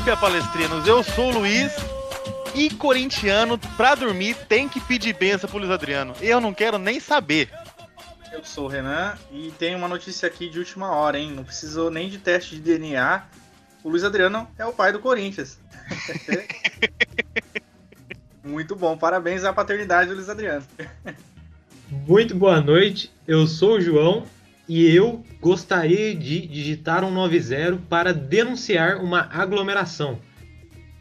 Escópia, palestrinos. Eu sou o Luiz. E corintiano, pra dormir, tem que pedir benção pro Luiz Adriano. Eu não quero nem saber. Eu sou o Renan e tem uma notícia aqui de última hora, hein? Não precisou nem de teste de DNA. O Luiz Adriano é o pai do Corinthians. Muito bom, parabéns à paternidade do Luiz Adriano. Muito boa noite, eu sou o João e eu gostaria de digitar um 90 para denunciar uma aglomeração.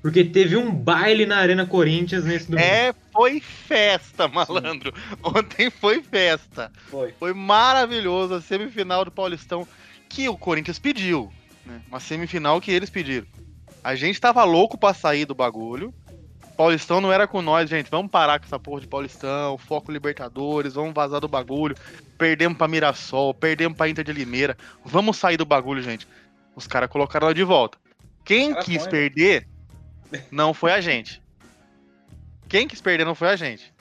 Porque teve um baile na Arena Corinthians nesse domingo. É, foi festa, malandro. Ontem foi festa. Foi. Foi maravilhoso a semifinal do Paulistão que o Corinthians pediu. Né? Uma semifinal que eles pediram. A gente tava louco pra sair do bagulho. Paulistão não era com nós, gente. Vamos parar com essa porra de Paulistão, foco Libertadores, vamos vazar do bagulho. Perdemos pra Mirassol, perdemos pra Inter de Limeira. Vamos sair do bagulho, gente. Os caras colocaram ela de volta. Quem Cara, quis foi, né? perder não foi a gente. Quem quis perder não foi a gente.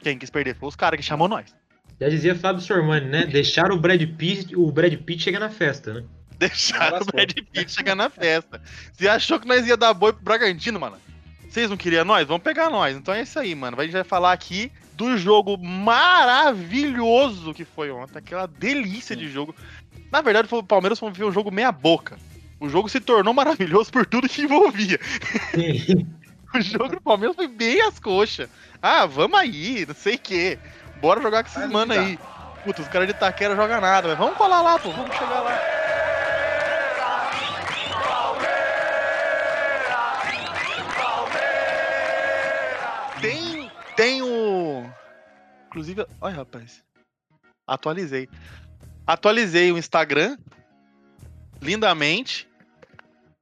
Quem quis perder foi os caras que chamou nós. Já dizia Fábio Sormani, né? Deixar o Brad Pitt, o Brad Pitt chegar na festa, né? Deixaram o. Brad Pitt chegar na festa. Você achou que nós ia dar boi pro Bragantino, mano? Vocês não queriam nós? Vamos pegar nós. Então é isso aí, mano. A gente vai falar aqui do jogo maravilhoso que foi ontem. Aquela delícia de jogo. Na verdade, o Palmeiras foi um jogo meia boca. O jogo se tornou maravilhoso por tudo que envolvia. Sim. O jogo do Palmeiras foi bem as coxas. Ah, vamos aí, não sei o quê. Bora jogar com esses mano aí. Puta, os caras de Itaquera jogam nada, mas vamos colar lá, pô. Vamos chegar lá. Tem, o... Inclusive, olha, rapaz. Atualizei. Atualizei o Instagram. Lindamente.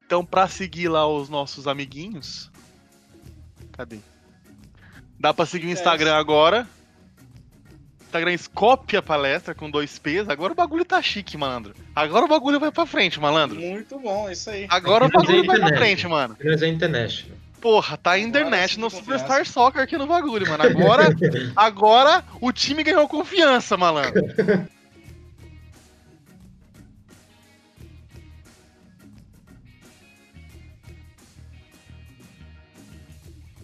Então, pra seguir lá os nossos amiguinhos. Cadê? Dá pra seguir o Instagram agora. Instagram Scopia Palestra com dois P's. Agora o bagulho tá chique, malandro. Agora o bagulho vai pra frente, malandro. Muito bom, isso aí. Agora o é bagulho vai pra frente, mano. É International. Porra, tá International Superstar. Soccer aqui no bagulho, mano. Agora, agora o time ganhou confiança, malandro.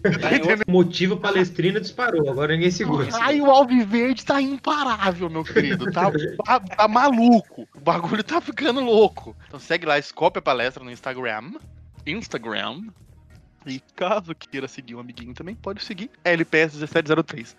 Tá entendendo? O motivo palestrino disparou, agora ninguém segura. Ai, o Alviverde tá imparável, meu querido. Tá, tá, tá maluco. O bagulho tá ficando louco. Então segue lá, Scopia Palestra no Instagram. Instagram. E caso queira seguir um amiguinho também, pode seguir LPS1703.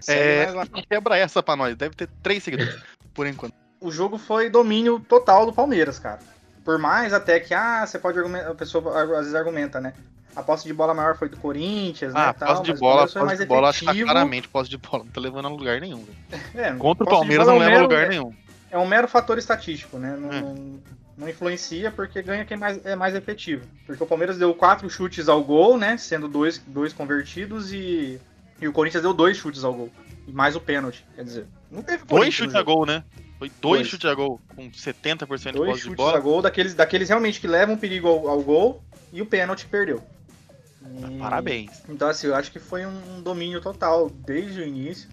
Segue É, nós lá. quebra essa pra nós. Deve ter três seguidores, por enquanto. O jogo foi domínio total do Palmeiras, cara. Por mais até que, ah, você pode argumentar, a pessoa às vezes argumenta, né? A posse de bola maior foi do Corinthians, né? Ah, tal, posse de bola, posse de bola, acho que claramente posse de bola. Não tá levando a lugar nenhum. É, Contra o Palmeiras não é um leva a lugar nenhum. É um mero fator estatístico, né? Não, É. não, não influencia porque ganha quem mais, é mais efetivo. Porque o Palmeiras deu quatro chutes ao gol, né? Sendo dois, dois convertidos e, e o Corinthians deu dois chutes ao gol. E mais o pênalti, quer dizer. Não teve Dois chutes a jogo. gol, né? Foi dois, Dois. chutes a gol, com 70% de Dois posse de chutes bola. a gol, daqueles, daqueles realmente que levam perigo ao, ao gol e o pênalti perdeu. E- Parabéns. Então, assim, eu acho que foi um domínio total desde o início.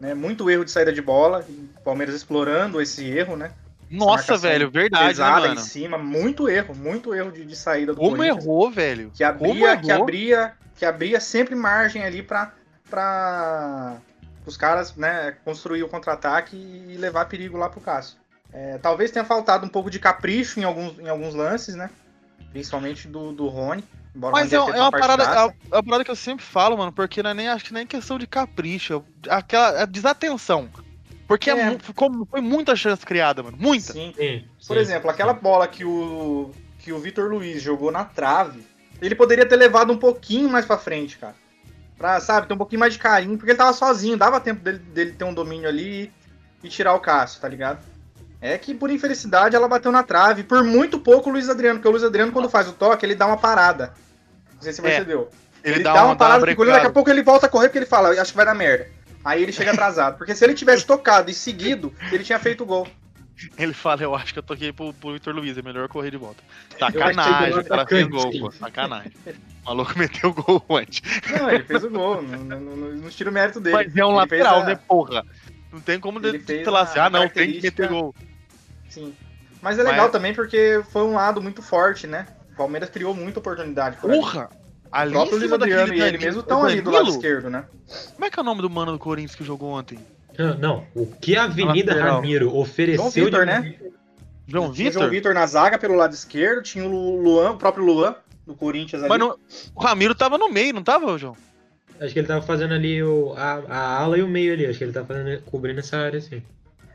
Né? Muito erro de saída de bola, o Palmeiras explorando esse erro, né? Nossa, velho, verdade, né, Pesada mano? em cima, muito erro, muito erro de, de saída do Como Corinthians. errou, velho? Que Como abria, que errou? abria, que abria sempre margem ali pra, pra os caras, né, construir o contra-ataque e levar perigo lá pro Cássio. É, talvez tenha faltado um pouco de capricho em alguns, em alguns lances, né? Principalmente do, do Rony. Embora Mas é, é uma parada, é uma, é uma parada que eu sempre falo, mano, porque não é nem, acho que nem questão de capricho, é aquela é desatenção. Porque é É. ficou, foi muita chance criada, mano, muita. Sim. Sim, Por sim. exemplo, aquela bola que o, que o Vitor Luiz jogou na trave, ele poderia ter levado um pouquinho mais pra frente, cara. Pra, sabe, ter um pouquinho mais de carinho, porque ele tava sozinho, dava tempo dele, dele ter um domínio ali e tirar o Cássio, tá ligado? É que, por infelicidade, ela bateu na trave. Por muito pouco o Luiz Adriano, porque o Luiz Adriano, quando faz o toque, ele dá uma parada. Não sei se você É. percebeu. Ele, dá, dá, uma parada, dá porque daqui a pouco ele volta a correr porque ele fala, acho que vai dar merda. Aí ele chega atrasado. Porque se ele tivesse tocado e seguido, ele tinha feito o gol. Ele fala, eu acho que eu toquei pro, pro Vitor Luiz, é melhor correr de volta. Sacanagem, o cara fez gol, pô. Sacanagem. O maluco meteu gol antes. Não, ele fez o gol. não, não, não, não tira o mérito dele. Mas é um Ele lateral, a- né, porra? Não tem como Ele de, fez sei lá, a assim, ah, não, tem que meter gol. Sim. Mas é legal Mas- também porque foi um lado muito forte, né? O Palmeiras criou muita oportunidade. por ali. O próprio Luiz Adriano e ele mesmo estão ali do lado esquerdo, né? Como é que é o nome do mano do Corinthians que jogou ontem? Não, Não, o que a Avenida lateral. Ramiro ofereceu João Vitor, de- né? João Tinha o João Vitor? Vitor na zaga pelo lado esquerdo, tinha o Lu- Luan, o próprio Luan, do Corinthians ali. Mas não- o Ramiro tava no meio, não tava, João? Acho que ele tava fazendo ali o, a, a ala e o meio ali. Acho que ele tava fazendo, cobrindo essa área assim.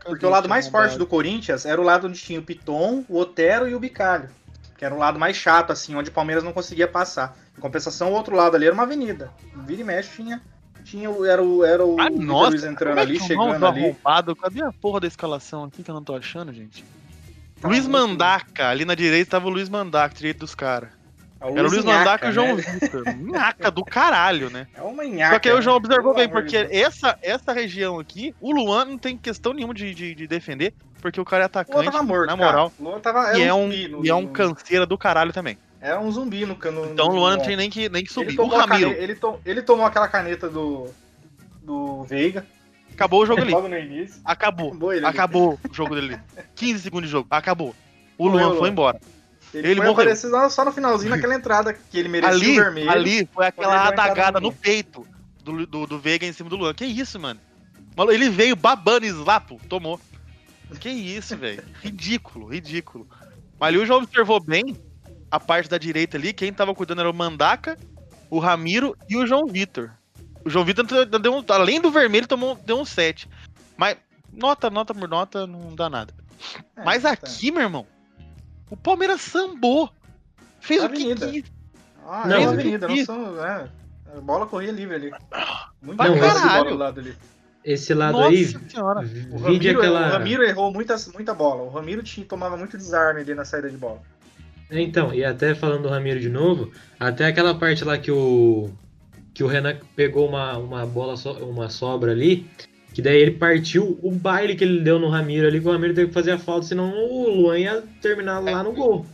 Porque o lado mais forte do Corinthians era o lado onde tinha o Piton, o Otero e o Bicalho. Que era o lado mais chato, assim, onde o Palmeiras não conseguia passar. Em compensação, o outro lado ali era uma avenida. Vira e mexe tinha. tinha era o, era o Ah, nossa, Luiz entrando é ali, que é o nome chegando do ali. arrombado? Cadê a porra da escalação aqui que eu não tô achando, gente? Tá Luiz muito- Mandaca, ali na direita tava o Luiz Mandaca, direito dos caras. É Era o Luiz Mandaca e o João né? Vitor. Nhaca do caralho, né? É uma nhaca. Só que aí o João né? observou Pelo bem, porque essa, essa região aqui, o Luan não tem questão nenhuma de, de, de defender, porque o cara é O Luan atacante, tava morto, na moral. O Luan tava, E é um, zumbi e é um canseira do caralho também. Era um zumbi no cano. Então o Luan não tinha nem que, nem que ele subir. O tomou, a Ramiro, cane- ele, ele tomou aquela caneta do, do Veiga. acabou o jogo ali. Acabou. Acabou ele. Acabou o jogo dele. 15 segundos de jogo. Acabou. O Luan foi embora. Ele, Ele foi morreu. aparecer só- só no finalzinho naquela entrada que ele merecia Ali, o vermelho. ali foi aquela adagada no peito do, do, do Veiga em cima do Luan. Que isso, mano? Ele veio babando slapo, tomou. Que isso, velho. Ridículo, ridículo. Mas ali o João observou bem a parte da direita ali. Quem tava cuidando era o Mandaca, o Ramiro e o João Vitor. O João Vitor, deu um- além do vermelho, tomou, deu um 7. Mas nota, nota por nota, não dá nada. É, Mas tá. aqui, meu irmão, o Palmeiras sambou. Fez o que Avenida. quis. Ah, Não, não, avenida, não são. É, a bola corria livre ali. Muito esse caralho. do lado ali. Esse lado Nossa aí, senhora. O Ramiro, aquela. o Ramiro errou muitas, muita bola. O Ramiro tinha, tomava muito desarme ali na saída de bola. É, Então, e até falando do Ramiro de novo, até aquela parte lá que o que o Renan pegou uma, uma bola, so- uma sobra ali, que daí ele partiu o baile que ele deu no Ramiro ali, que o Ramiro teve que fazer a falta, senão o Luan ia terminar lá no gol.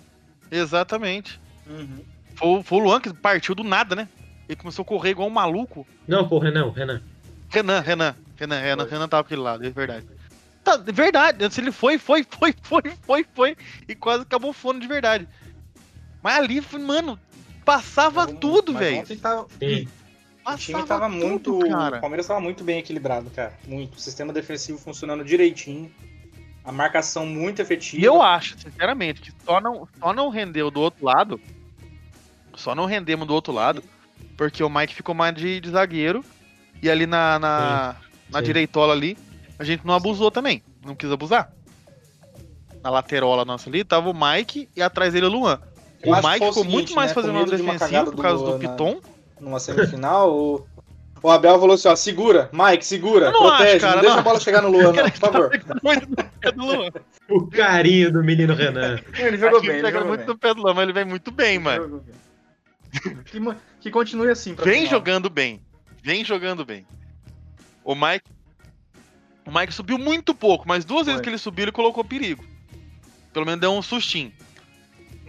Exatamente. Uhum. Foi, o- foi o Luan que partiu do nada, né? Ele começou a correr igual um maluco. Não, pô, Renan, Renan. Renan, Renan, Renan, Renan, Foi. Renan tava aquele lado, é verdade. Tá, de verdade, se ele foi, foi, foi, foi, foi, foi, e quase acabou fone de verdade. Mas ali, foi, mano, passava Mas tudo, ontem velho. tava- Sim. O time tava tudo, muito. O cara. Palmeiras tava muito bem equilibrado, cara. Muito. O sistema defensivo funcionando direitinho. A marcação muito efetiva. E eu acho, sinceramente, que só não, só não rendeu do outro lado. Só não rendemos do outro lado. Porque o Mike ficou mais de, de zagueiro. E ali na, na, na sim. direitola ali, a gente não abusou também. Não quis abusar. Na laterola nossa ali, tava o Mike e atrás dele o Luan. Eu o Mike o ficou seguinte, muito mais né, fazendo uma medo de uma defensiva por causa do, do- na- Piton. Numa semifinal, o... o Abel falou assim: ó, segura, Mike, segura, Eu não protege, acho, cara, não deixa não. a bola chegar no Luan, não, por favor. O carinho do menino Renan. Ele jogou Acho que bem, ele pega jogou muito bem. no pé do Luan, mas ele vem muito bem, Ele mano. bem. Que, que continue assim pra Vem final. jogando bem. Vem jogando bem. O Mike. O Mike subiu muito pouco, mas duas vezes Foi. que ele subiu, ele colocou perigo. Pelo menos deu um sustinho.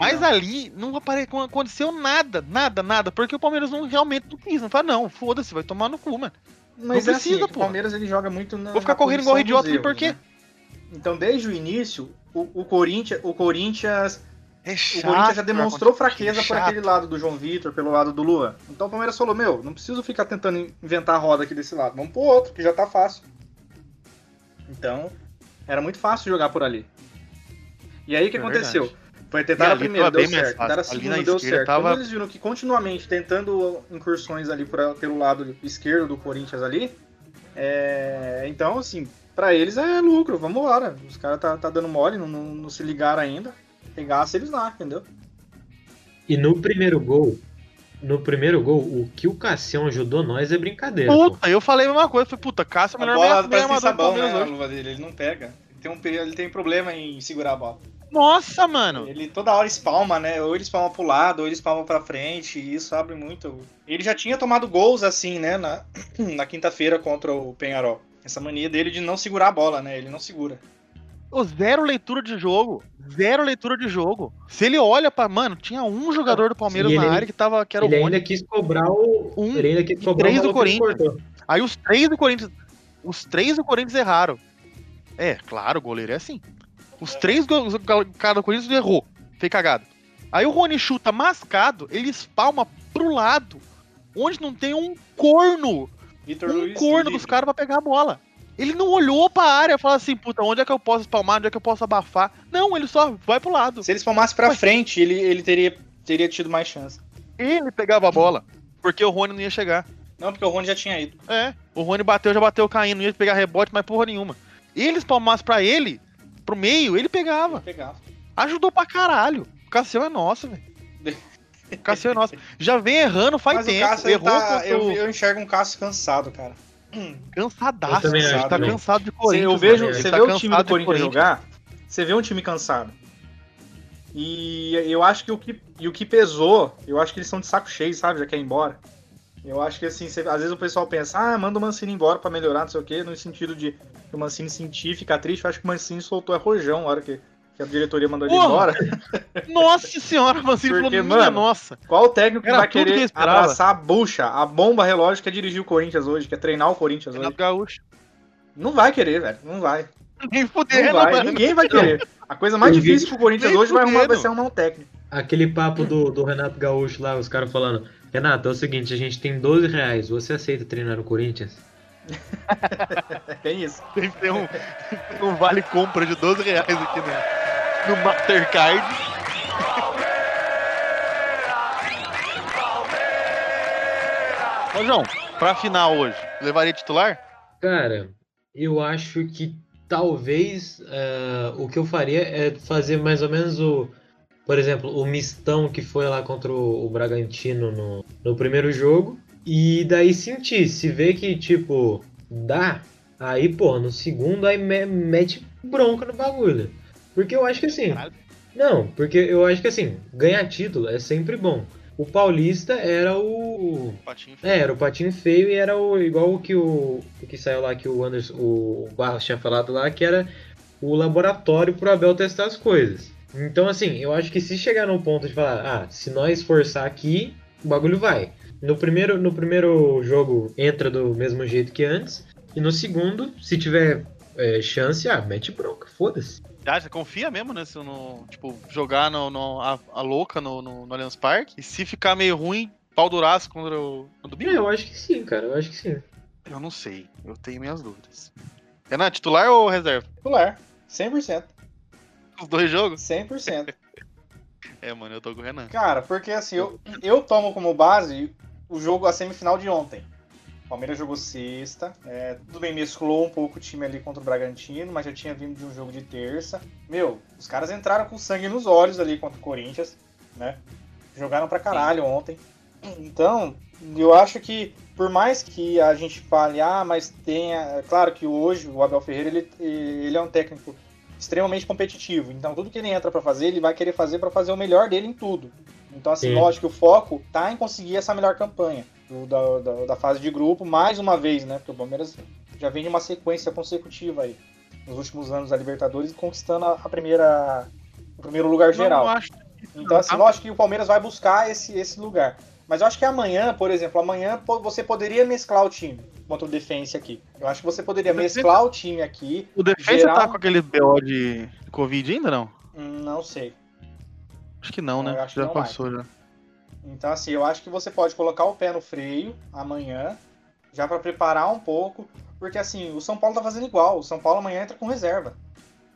Mas Não. ali não, apare... não aconteceu nada, nada, nada, porque o Palmeiras não realmente não quis. Não fala, não, foda-se, vai tomar no cu, mano. Mas Não é assim, precisa, é que o pô. Palmeiras ele joga muito na. Vou ficar na correndo igual idiota ali, por quê? né? Então, desde o início, o, o Corinthians, o Corinthians, É o chato. Corinthians já demonstrou fraqueza por chato. aquele lado do João Vitor, pelo lado do Luan. Então o Palmeiras falou: Meu, não preciso ficar tentando inventar a roda aqui desse lado. Vamos pro outro, que já tá fácil. Então, era muito fácil jogar por ali. E aí o que É aconteceu? verdade. Foi tentar a ali primeira, deu certo. Tentaram a Ali segunda, na deu esquerda certo. tava- Quando eles viram que continuamente tentando incursões ali pra- pelo lado esquerdo do Corinthians ali, é, então, assim, pra eles é lucro, vamos embora. Os caras tá, tá dando mole, não, não, não se ligaram ainda. Pegasse eles lá, entendeu? E no primeiro gol, no primeiro gol, o que o Cassião ajudou nós é brincadeira. pô. Puta, eu falei a mesma coisa. Falei, puta, Cássio é melhor meia- meia armador do Palmeiras hoje. luva dele, ele não pega. Ele tem, um, ele tem problema em segurar a bola. Nossa, mano. Ele toda hora espalma, né? Ou ele espalma pro lado, ou ele espalma pra frente, e isso abre muito. Ele já tinha tomado gols assim, né? Na, na quinta-feira contra o Penharol. Essa mania dele de não segurar a bola, né? Ele não segura. Ô, zero leitura de jogo. Zero leitura de jogo. Se ele olha pra. Mano, tinha um jogador do Palmeiras na ele- área que, tava, que era o ele Rony. ainda quis cobrar o. Um ele ainda quis cobrar três o do Corinthians. cortou. Aí os três do Corinthians. Os três do Corinthians erraram. É, claro, o goleiro é assim. Os três gols- o cara do Corinthians errou. Fez cagada. Aí o Rony chuta mascado, ele espalma pro lado, onde não tem um corno, Vitor um Luiz. corno dos caras pra pegar a bola. Ele não olhou pra área e falou assim, puta, onde é que eu posso espalmar, onde é que eu posso abafar? Não, ele só vai pro lado. Se ele espalmasse pra Ué. frente, ele, ele teria, teria tido mais chance. Ele pegava a bola, porque o Rony não ia chegar. Não, porque o Rony já tinha ido. É, o Rony bateu, já bateu caindo, não ia pegar rebote, mas porra nenhuma. Ele espalmasse pra ele, pro meio, ele pegava. Pegava. Ajudou pra caralho. O Cassião é nosso, velho. O Cassião é nosso. Já vem errando faz Mas o tempo. Cássio, ele Errou tá, contra eu, o... eu enxergo um Cássio cansado, cara. Cansadaço. Eu também ele acho tá também. cansado de Corinthians. eu vejo, mano. Ele você tá vê o time do Corinthians jogar, você vê um time cansado. E eu acho que o que, e o que pesou, eu acho que eles estão de saco cheio, sabe? Já quer ir embora. Eu acho que assim, você- às vezes o pessoal pensa, ah, manda o Mancini embora pra melhorar, não sei o quê, no sentido de que o Mancini sentir, ficar triste. Eu acho que o Mancini soltou a rojão na hora que, que a diretoria mandou ele Porra! embora. Nossa senhora, Mancini Porque, falou, minha mano, nossa. Qual o técnico que vai que querer esperava. abraçar a bucha, a bomba relógio que é dirigir o Corinthians hoje, que é treinar o Corinthians hoje? Renato Gaúcho. Não vai querer, velho. Não vai. Nem Não fudendo, vai. Ninguém vai querer. A coisa mais vi- difícil pro Corinthians hoje vai, arrumar, vai ser arrumar um técnico. Aquele papo do, do Renato Gaúcho lá, os caras falando: Renato, é o seguinte, a gente tem 12 reais, você aceita treinar no Corinthians? Bem isso. Tem que ter um, um vale compra de 12 reais aqui no, no Mastercard. Ô, João, pra final hoje, levaria titular? Cara, eu acho que talvez eh, o que eu faria é fazer mais ou menos o. Por exemplo, o mistão que foi lá contra o, Bragantino no, no primeiro jogo. E daí sentir, se vê que, tipo, dá, aí, pô, no segundo aí me- mete bronca no bagulho. Porque eu acho que assim. Não, porque eu acho que assim, ganhar título é sempre bom. O Paulista era o. Patinho. É, era o patinho feio e era o igual o que o, o que saiu lá que o Anderson, o Barros tinha falado lá, que era o laboratório pro Abel testar as coisas. Então assim, eu acho que se chegar no ponto de falar, ah, se nós forçar aqui, o bagulho vai. No primeiro, no primeiro jogo entra do mesmo jeito que antes, e no segundo, se tiver é, chance, ah, mete bronca, foda-se. Ah, você confia mesmo, né? Se eu não, tipo, jogar no, no- a, a louca no, no, no Allianz Parque? E se ficar meio ruim, pau duraço contra o, no domingo? É, eu acho que sim, cara, eu acho que sim. Eu não sei. Eu tenho minhas dúvidas. Renan, titular ou reserva? Titular. 100%. Os dois jogos? 100%. É, mano, eu tô com o Renan. Cara, porque assim, eu, eu tomo como base o jogo, a semifinal de ontem. O Palmeiras jogou sexta. é, tudo bem, mesclou um pouco o time ali contra o Bragantino, mas já tinha vindo de um jogo de terça. Meu, os caras entraram com sangue nos olhos ali contra o Corinthians, né? Jogaram pra caralho ontem. Então, eu acho que, por mais que a gente fale, ah, mas tenha. Claro que hoje o Abel Ferreira ele, ele é um técnico extremamente competitivo. Então, tudo que ele entra pra fazer, ele vai querer fazer pra fazer o melhor dele em tudo. Então, assim, Sim. lógico que o foco tá em conseguir essa melhor campanha do- da, da, da fase de grupo, mais uma vez, né? Porque o Palmeiras já vem de uma sequência consecutiva aí, nos últimos anos da Libertadores, conquistando a, a primeira, o primeiro lugar geral. Não acho. Então, assim, Ah. lógico que o Palmeiras vai buscar esse, esse lugar. Mas eu acho que amanhã, por exemplo, amanhã você poderia mesclar o time contra o Defense aqui. Eu acho que você poderia O Defensa- mesclar o time aqui. O defesa Geral- tá com aquele BO de Covid ainda, não? Não sei. Acho que não, Não, né? que já não passou, já. Então, assim, eu acho que você pode colocar o pé no freio amanhã, já para preparar um pouco, porque assim, o São Paulo tá fazendo igual. O São Paulo amanhã entra com reserva.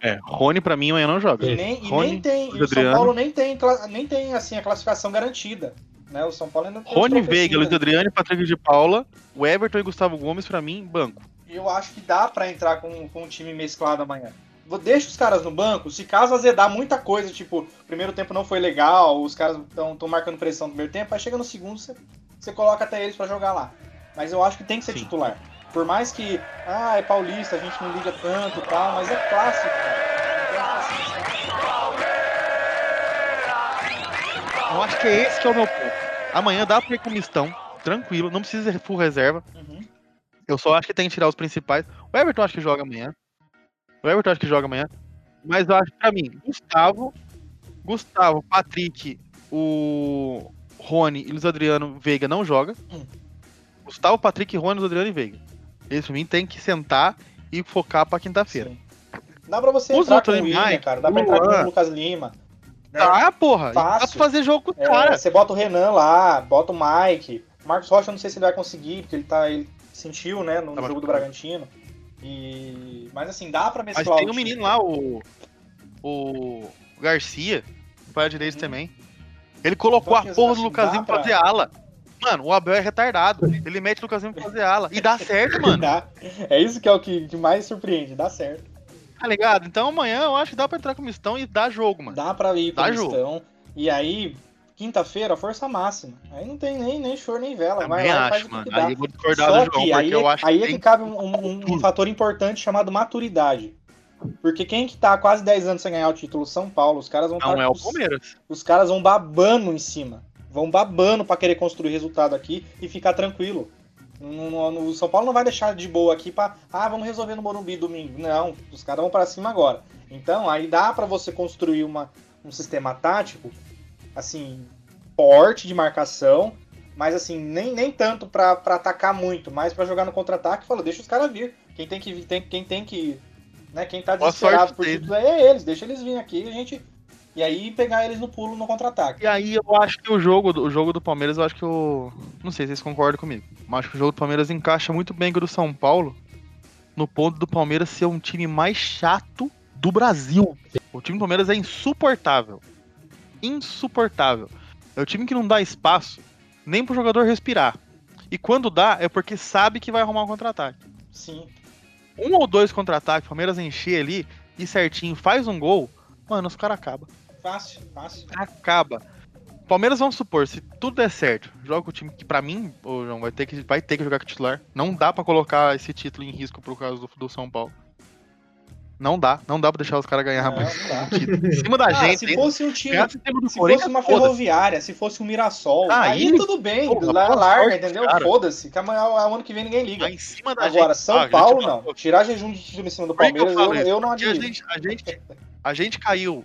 É, Rony pra mim amanhã não joga. E nem, e nem tem, e o São. Paulo nem tem, nem tem assim a classificação garantida, né? O São Paulo ainda tem Rony Veiga, Luiz. Adriano, Patrick de Paula, o Everton e Gustavo Gomes, pra mim, banco. Eu acho que dá pra entrar com, com um time mesclado amanhã. Deixa os caras no banco, se caso azedar muita coisa, tipo, o primeiro tempo não foi legal, os caras estão marcando pressão no primeiro tempo, aí chega no segundo, você, você coloca até eles pra jogar lá. Mas eu acho que tem que ser Sim. titular. Por mais que, ah, é paulista, a gente não liga tanto e tal, mas é clássico, cara. Eu acho que é esse que é o meu ponto. Amanhã dá pra ir com mistão, tranquilo, não precisa ser full reserva. uhum. Eu só acho que tem que tirar os principais. O Everton acho que joga amanhã. O Everton acho que joga amanhã. Mas eu acho que pra mim, Gustavo, Gustavo, Patrick, o Rony e Luiz Adriano Veiga não joga. Hum. Gustavo, Patrick, Rony, Luiz Adriano e Veiga. Esse pra mim tem que sentar e focar pra quinta-feira. Dá pra você Os entrar com o William, cara. Dá pra entrar com o Lucas Lima. Tá, porra. Dá pra Fácil. fazer jogo com os É, caras. você bota o Renan lá, bota o Mike. Marcos Rocha, eu não sei se ele vai conseguir, porque ele tá. Ele sentiu, né, no Tá jogo do machucado. Bragantino. E... Mas assim, dá pra Mas mesclar tem o um menino lá, o. O. Garcia, que foi a direita Uhum. também. Ele colocou Então, a porra do assim, Lucasinho pra- fazer ala. Mano, o Abel é retardado. Ele mete o Lucasinho pra fazer ala. E dá certo, mano. Dá. É isso que é o que que mais surpreende, dá certo. Tá ligado? Então amanhã eu acho que dá pra entrar com mistão e dar jogo, mano. Dá pra ir Dá pro jogo. mistão. E aí, quinta-feira, força máxima. Aí não tem nem, nem choro nem vela. Vai Também lá e faz acho, o que mano. dá. Aí eu vou discordar Só do João, que aí, eu acho aí que é que cabe um, um- um fator importante chamado maturidade. Porque quem que tá há quase 10 anos sem ganhar o título? São Paulo. Os caras vão Não tá é o com- Palmeiras. os caras vão babando em cima. Vão babando pra querer construir resultado aqui e ficar tranquilo. O São Paulo não vai deixar de boa aqui pra. Ah, vamos resolver no Morumbi domingo. Não, os caras vão pra cima agora. Então, aí dá pra você construir uma, um sistema tático, assim, forte de marcação, mas assim, nem, nem tanto pra atacar muito, mas pra jogar no contra-ataque, fala, deixa os caras vir. Quem tem que vir, tem, quem tem que. Né, quem tá desesperado por título é eles, deixa eles virem aqui e a gente. E aí pegar eles no pulo no contra-ataque. E aí eu acho que o jogo, do- o jogo do Palmeiras, eu acho que eu. Não sei se vocês concordam comigo. Mas acho que o jogo do Palmeiras encaixa muito bem com o do São Paulo. No ponto do Palmeiras ser um time mais chato do Brasil. O time do Palmeiras é insuportável. Insuportável. É o time que não dá espaço nem pro jogador respirar. E quando dá, é porque sabe que vai arrumar um contra-ataque. Sim. Um ou dois contra-ataques, o Palmeiras encher ali e certinho faz um gol, mano, os caras acabam. Fácil, fácil. acaba. Palmeiras, vamos supor, se tudo der certo, joga com o time que pra mim, ô João, vai ter que, vai ter que jogar com o titular. Não dá pra colocar esse título em risco por causa do, do São Paulo. Não dá, não dá pra deixar os caras ganhar Não, mais não título. Em cima da Ah, gente, se fosse um time. Se fosse uma ferroviária, se fosse um Mirassol, Ah, aí aí- tudo bem, Porra, lá- larga, entendeu? Foda-se, que amanhã o ano que vem ninguém liga. Em cima da Agora, gente. São Ah, Paulo não. Tirar jejum de título em cima do eu Palmeiras, eu, isso? eu não Porque a admiro. gente, a, gente, a gente caiu.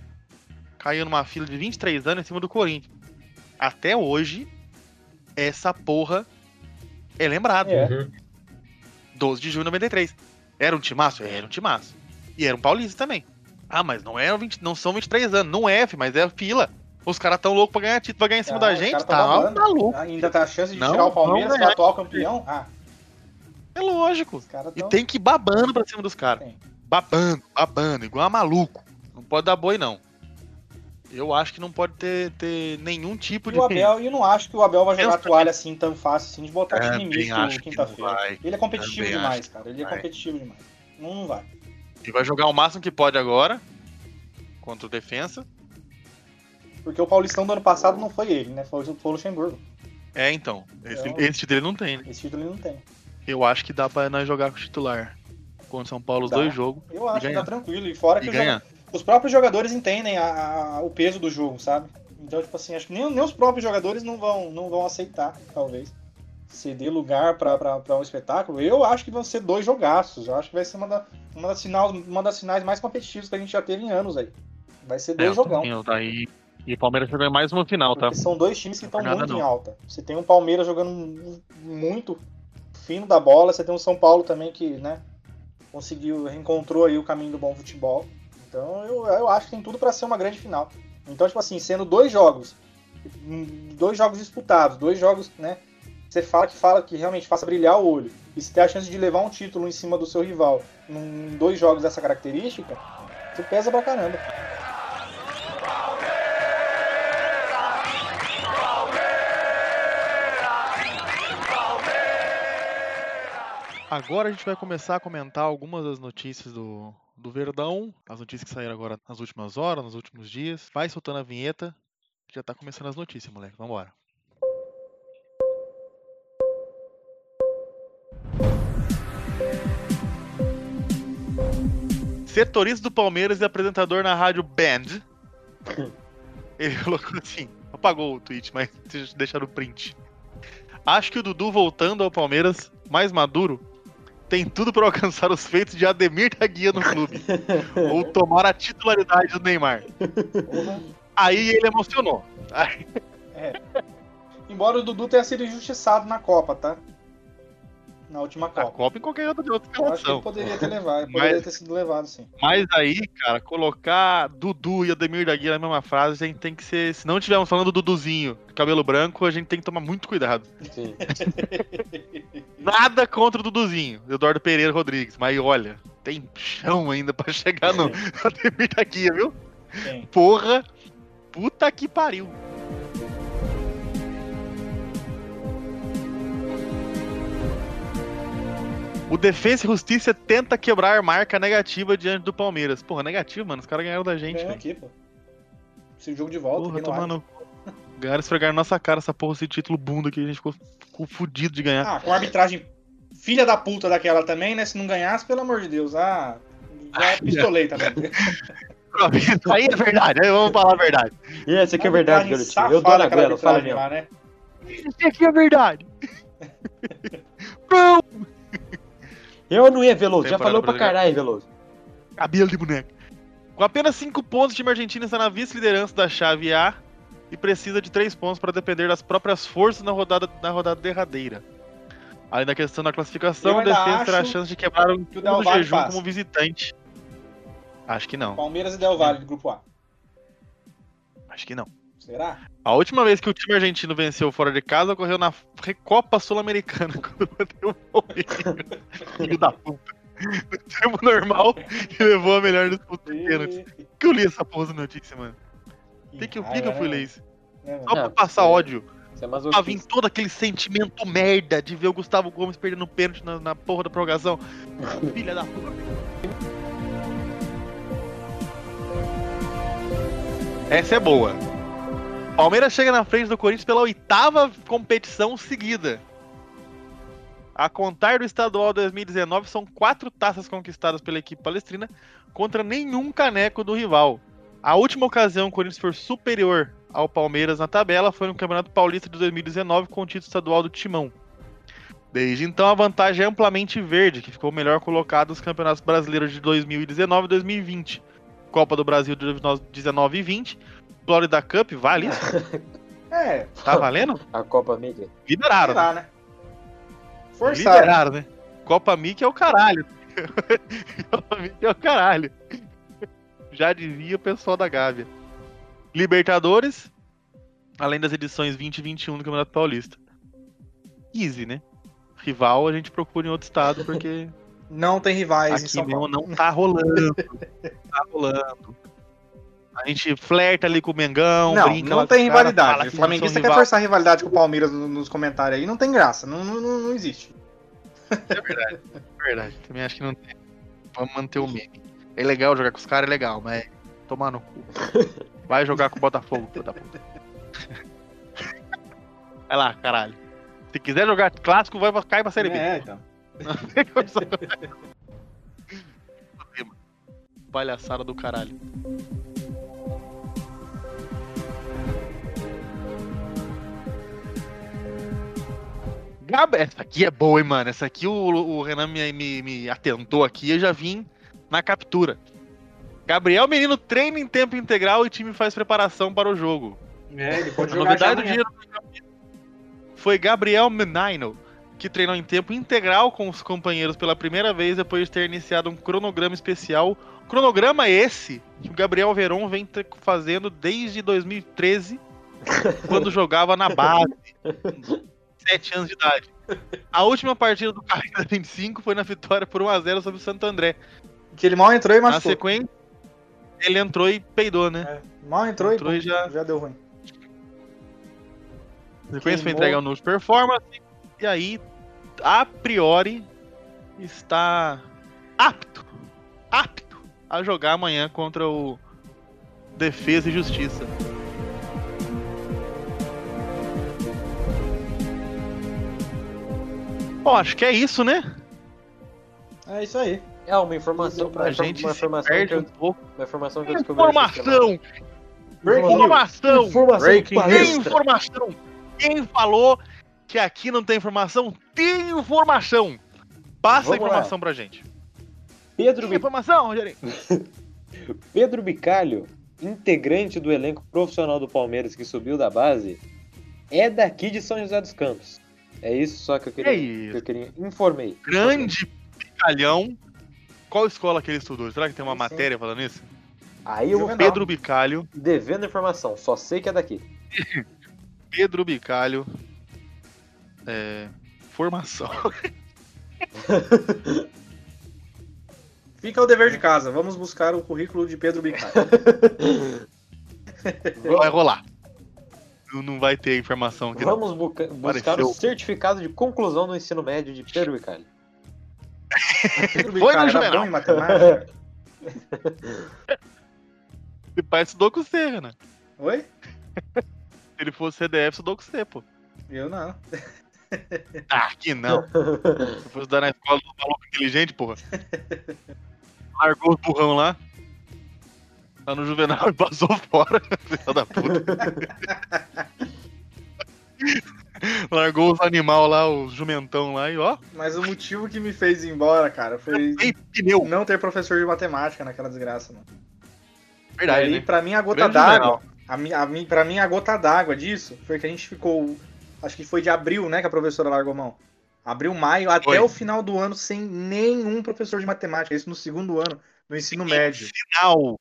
Caiu numa fila de 23 anos em cima do Corinthians. Até hoje, essa porra é lembrada. É. Uhum. 12 de junho de 93. Era um timaço? Era um timaço. E era um paulista também. Ah, mas não, é 20, não são 23 anos. Não é, mas é fila. Os caras tão loucos pra ganhar título, pra ganhar em cima Ah, da gente. Tá tão babando. maluco. Ainda tá a chance de Não, tirar o Palmeiras para ganhar. atual campeão? Ah, É lógico. os caras E tão. tem que ir babando pra cima dos caras. Babando, babando, igual a maluco. Não pode dar boi, não. Eu acho que não pode ter, ter nenhum tipo E de. o Abel, eu não acho que o Abel vai jogar Pensa toalha assim tão fácil assim de botar Também time misto que quinta-feira. Ele é competitivo Também demais, que cara. Ele é competitivo demais. Não, não vai. Ele vai jogar o máximo que pode agora. Contra o defensa. Porque o Paulistão do ano passado não foi ele, né? Foi, o Luxemburgo. É, então. Esse, Então- esse título ele não tem, né? Esse título ele não tem. Eu acho que dá pra nós jogar com o titular. Contra o São Paulo, os Dá. dois jogos. Eu acho que tá tranquilo. E fora que E joga- ganhar. Os próprios jogadores entendem a- a- o peso do jogo, sabe? Então, tipo assim, acho que nem, nem os próprios jogadores não vão, não vão aceitar, talvez, ceder lugar pra um espetáculo. Eu acho que vão ser dois jogaços. Eu acho que vai ser uma, da- uma, das, sinais, uma das finais mais competitivas que a gente já teve em anos aí. Vai ser dois É, jogão. daí- E o Palmeiras em mais uma final, tá? Porque são dois times que estão muito não. em alta. Você tem um Palmeiras jogando muito fino da bola, você tem um São Paulo também que, né, conseguiu, reencontrou aí o caminho do bom futebol. Então eu, eu acho que tem tudo para ser uma grande final. Então, tipo assim, sendo dois jogos, dois jogos disputados, dois jogos, né, você fala que fala que realmente faça brilhar o olho, e se tem a chance de levar um título em cima do seu rival em dois jogos dessa característica, isso pesa pra caramba. Agora a gente vai começar a comentar algumas das notícias do, do Verdão, as notícias que saíram agora nas últimas horas, nos últimos dias. Vai soltando a vinheta, já tá começando as notícias, moleque. Vambora. Setorista do Palmeiras e apresentador na rádio Band. Ele colocou assim, apagou o tweet, mas deixa deixar no print. Acho que o Dudu voltando ao Palmeiras, mais maduro, tem tudo para alcançar os feitos de Ademir da Guia no clube. ou tomar a titularidade do Neymar. Aí ele emocionou. Aí- Embora o Dudu tenha sido injustiçado na Copa, tá? Na última A Copa. Copa em qualquer outra, outra Eu acho que ele relação. poderia ter levado, ele poderia Mas- ter sido levado, sim. Mas aí, cara, colocar Dudu e Ademir da Guia na mesma frase, a gente tem que ser. Se não estivermos falando do Duduzinho, cabelo branco, a gente tem que tomar muito cuidado. Sim. Nada contra o Duduzinho, Eduardo Pereira Rodrigues. Mas olha, tem chão ainda pra chegar no Ademir da Guia, viu? Tem. Porra, puta que pariu. O Defensa e Justiça tenta quebrar marca negativa diante do Palmeiras. Porra, negativa, mano. Os caras ganharam da gente, Ganhou velho. aqui, pô. Esse jogo de volta Porra, tomando. Ganharam esfregaram nossa cara essa porra, esse título bunda que a gente ficou, ficou fudido de ganhar. Ah, com a arbitragem filha da puta daquela também, né? Se não ganhasse, pelo amor de Deus. Ah, já pistolei também. Aí é verdade, aí vamos falar a verdade. E essa aqui é verdade, garotinho. Eu dou na goela, fala lá, né? Isso aqui é verdade. Não! Eu não ia, Veloso. Já Temporada falou pra caralho, Veloso. Cabelo de boneca. Com apenas 5 pontos, o time argentino está na vice-liderança da chave A e precisa de 3 pontos para depender das próprias forças na rodada, na rodada derradeira. Aí na questão da classificação, o defesa terá a chance de quebrar o que o segundo Del Valle jejum passa. como visitante. Acho que não, Palmeiras e Del Valle, do grupo A. acho que não. Será? A última vez que o time argentino venceu fora de casa ocorreu na Recopa Sul-Americana, quando bateu o Palmeiras. Filho da puta. No tempo normal, e levou a melhor disputa de pênaltis. Por que eu li essa porra da notícia, mano? Por que, por que que eu fui ler isso? Mano? Só Não, pra passar é- ódio. Você é Pra vir todo aquele sentimento merda de ver o Gustavo Gomes perdendo pênalti na, na porra da prorrogação. Filha da puta. Essa é boa. Palmeiras chega na frente do Corinthians pela oitava competição seguida. A contar do estadual 2019, são quatro taças conquistadas pela equipe palestrina contra nenhum caneco do rival. A última ocasião o Corinthians foi superior ao Palmeiras na tabela foi no Campeonato Paulista de 2019 com o título estadual do Timão. Desde então, a vantagem é amplamente verde, que ficou melhor colocado nos campeonatos brasileiros de 2019 e 2020. Copa do Brasil de 19 e 20. Florida Cup, vale isso? É, Tá valendo? A Copa. Liberaram. sei lá, né? Forçaram. Liberaram, né? Copa Mickey é o caralho. Copa Mickey é o caralho. Já dizia o pessoal da Gávea. Libertadores, além das edições 20 e 21 do Campeonato Paulista. Easy, né? Rival a gente procura em outro estado, porque Não tem rivais em aqui São mesmo Paulo. não tá rolando. tá rolando. A gente flerta ali com o Mengão, Não, brinca não tem rivalidade. O flamenguista quer rival. forçar rivalidade com o Palmeiras no- nos comentários aí, não tem graça. Não, não, não- existe. Verdade, também acho que não tem. Vamos manter o meme. É legal jogar com os caras, é legal, mas tomar no cu. Vai jogar com o Botafogo, filho da puta. Vai lá, caralho. Se quiser jogar clássico, vai pra- cai pra Série B. É, então. Palhaçada do caralho. Gab... Essa aqui é boa, hein, mano. Essa aqui o, o Renan me, me, me atentou aqui eu já vim na captura. Gabriel Menino treina em tempo integral e o time faz preparação para o jogo. É, ele pode A jogar novidade do dia foi Gabriel Menino, que treinou em tempo integral com os companheiros pela primeira vez depois de ter iniciado um cronograma especial. Cronograma esse que o Gabriel Veron vem fazendo desde 2013, quando jogava na base, com 7 anos de idade. A última partida do Carreira 25 foi na vitória por 1x0 sobre o Santo André. Que ele mal entrou e Na machucou. sequência, ele entrou e peidou, né? É, mal entrou, Entrou e e já- já deu ruim. Na sequência foi entregue ao News Performance. E aí, a priori, está apto, apto a jogar amanhã contra o Defesa e Justiça. Bom, acho que é isso, né? É isso aí. É uma informação, A uma, gente uma informação que perde eu, um pouco. uma informação que eu descobri. Informação! Informação! Informação. Informação! Quem falou que aqui não tem informação? Tem informação! Passa a Vamos lá. informação pra gente. Pedro, Tem informação, Rogerinho? Pedro Bicalho, integrante do elenco profissional do Palmeiras que subiu da base, é daqui de São José dos Campos. É isso só que eu queria. É Que isso. eu queria. Informei. Grande Bicalhão. Qual escola que ele estudou? Será que tem uma Sim. matéria falando isso? Aí eu. Pedro Bicalho. devendo informação, só sei que é daqui. Pedro Bicalho. É, formação. Fica o dever de casa. Vamos buscar o currículo de Pedro Bicalho. Vai rolar. Não- vai ter informação aqui. Vamos buca- buscar o certificado de conclusão do ensino médio de Pedro Bicalho. Pedro Foi no Bicalho era bom em matemática? Ele pai estudou com você, Renan. Oi? Se ele fosse CDF, estudou com você, pô. Eu não. Ah, que não. Se fosse estudar na escola do maluco inteligente, porra. Largou os burrão lá. Tá no juvenal e passou fora. Filha da puta. Largou os animal lá, os jumentão lá e ó. Mas o motivo que me fez ir embora, cara, foi não ter professor de matemática naquela desgraça, mano. Verdade, e aí, né? pra mim, a gota d'água. A, a, pra mim, a gota d'água disso foi que a gente ficou. Acho que foi de abril, né, que a professora largou mão. Abril, maio, até Foi. o final do ano, sem nenhum professor de matemática. Isso no segundo ano, no ensino médio. Final.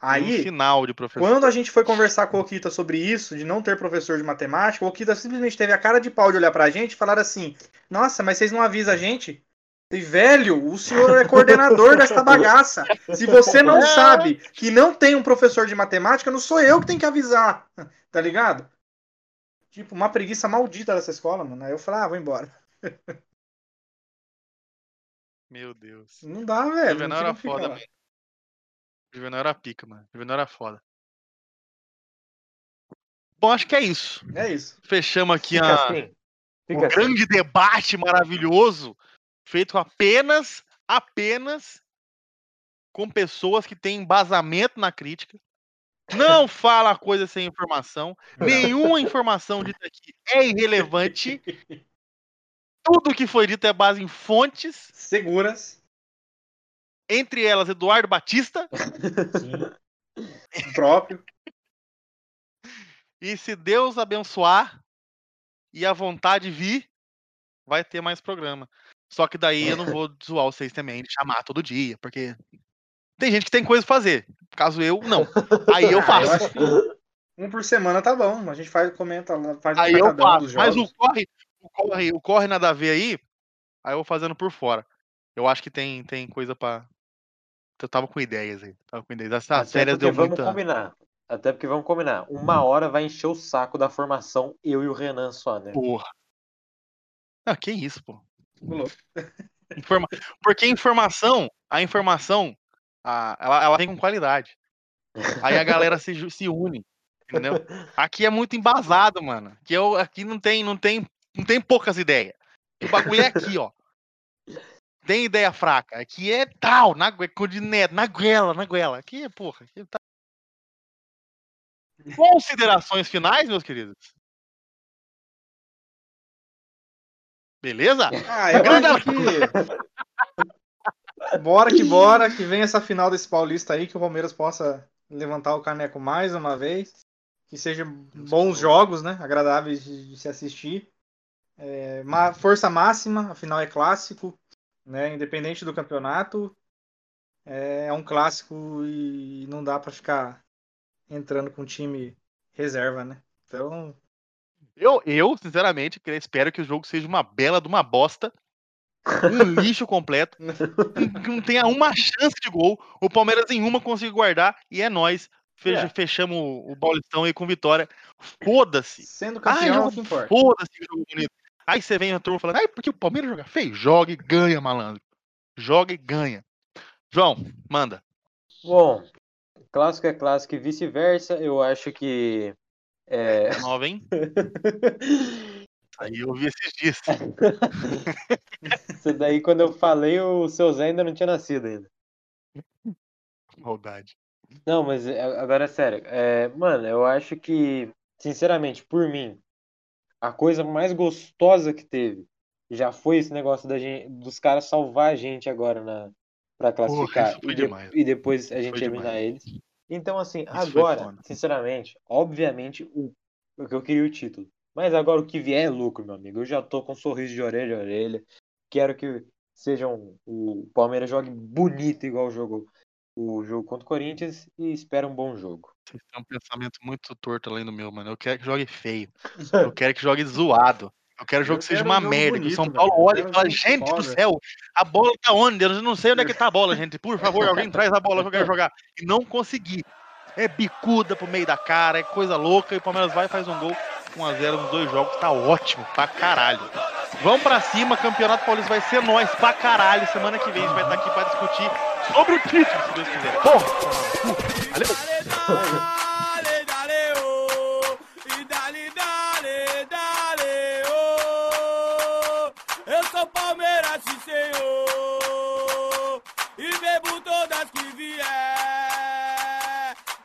Aí, Um final de professor. Quando a gente foi conversar com o Okita sobre isso, de não ter professor de matemática, o Okita simplesmente teve a cara de pau de olhar pra gente e falar assim: Nossa, mas vocês não avisam a gente? E, velho, o senhor é coordenador desta bagaça. Se você não sabe que não tem um professor de matemática, não sou eu que tenho que avisar. Tá ligado? Tipo, uma preguiça maldita dessa escola, mano. Aí eu falei, ah, vou embora. Meu Deus. Não dá, velho. Não era foda, lá. Juvenal era pica, mano. Juvenal era foda. Bom, acho que é isso. É isso. Fechamos aqui Fica a, assim. Fica assim. grande debate maravilhoso, feito apenas, apenas com pessoas que têm embasamento na crítica. Não fala coisa sem informação. Nenhuma informação dita aqui é irrelevante. Tudo que foi dito é base em fontes, Seguras. Entre elas Eduardo Batista. Próprio. E se Deus abençoar e a vontade vir, vai ter mais programa. Só que daí eu não vou zoar vocês também, de chamar todo dia, porque tem gente que tem coisa pra fazer. Caso eu, não. Aí eu Ah, faço. que um por semana tá bom. A gente faz, comenta, lá, faz Aí eu faço. Mas o corre, o corre, o corre nada a ver aí, aí eu vou fazendo por fora. Eu acho que tem, tem coisa pra. Eu tava com ideias aí. Tava com ideias. Essas Até porque deu vamos muita. combinar. Até porque vamos combinar. Uma hora vai encher o saco da formação, eu e o Renan só, né? Porra. Ah, que isso, pô. Informa... Porque informação, a informação, a- ela, ela vem com qualidade. Aí a galera se, se une, entendeu? Aqui é muito embasado, mano. Aqui, eu, aqui não tem, não tem, não tem poucas ideias. O bagulho é aqui, ó. Tem ideia fraca. Aqui é tal, na, na goela, na goela. Aqui é, porra. Aqui tá... Considerações finais, meus queridos? Beleza? Ah, eu Grande acho que. Bora que bora, que vem essa final desse Paulista aí, que o Palmeiras possa levantar o caneco mais uma vez. Que sejam bons jogos, né? Agradáveis de, de se assistir. É, ma- força máxima, afinal é clássico, né? Independente do campeonato. É, é um clássico e não dá pra ficar entrando com time reserva, né? Então, Eu, eu, sinceramente, espero que o jogo seja uma bela de uma bosta. Um lixo completo. que não tenha uma chance de gol. O Palmeiras em uma consiga guardar. E é. Fecha- É. Fechamos o o Paulistão aí com vitória. Foda-se. sendo campeão é o jogo, que importa. foda-se que jogo bonito. Aí você vem a turma falando, ai, porque o Palmeiras joga feio. Joga e ganha, malandro. Joga e ganha. João, manda. Bom, clássico é clássico e vice-versa. Eu acho que. É... Nova, hein? Aí eu vi esses dias. Isso daí, quando eu falei, o seu Zé ainda não tinha nascido ainda. Maldade. Não, mas é- agora é sério. É, mano, eu acho que, sinceramente, por mim, a coisa mais gostosa que teve já foi esse negócio da gente, dos caras salvar a gente agora na, pra classificar isso foi e, de- e depois a gente eliminar eles. Então, assim, foi agora, sinceramente, obviamente, o, o que eu queria o título. Mas agora o que vier é lucro, meu amigo. Eu já tô com um sorriso de orelha a orelha. Quero que sejam o Palmeiras jogue bonito igual jogou o jogo contra o Corinthians e espero um bom jogo. Vocês têm um pensamento muito torto além do meu, mano. Eu quero que jogue feio. Eu quero que jogue zoado. Eu quero que o jogo Eu seja uma um merda. que o bonito, São. Paulo olha e fala: gente do foda." céu, a bola tá onde? Eu não sei onde é que tá a bola, gente. Por favor, alguém traz a bola que eu quero jogar. E não consegui. É bicuda pro meio da cara, é coisa louca. E o Palmeiras vai e faz um gol 1x0 nos dois jogos. Tá ótimo pra caralho. Vamos pra cima, Campeonato Paulista vai ser nós pra caralho. Semana que vem a gente vai estar aqui pra discutir sobre o título, se Deus quiser. Porra! Valeu! Eu sou Palmeiras, sim, senhor, e bebo todas que vier,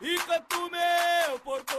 e canto meu portão.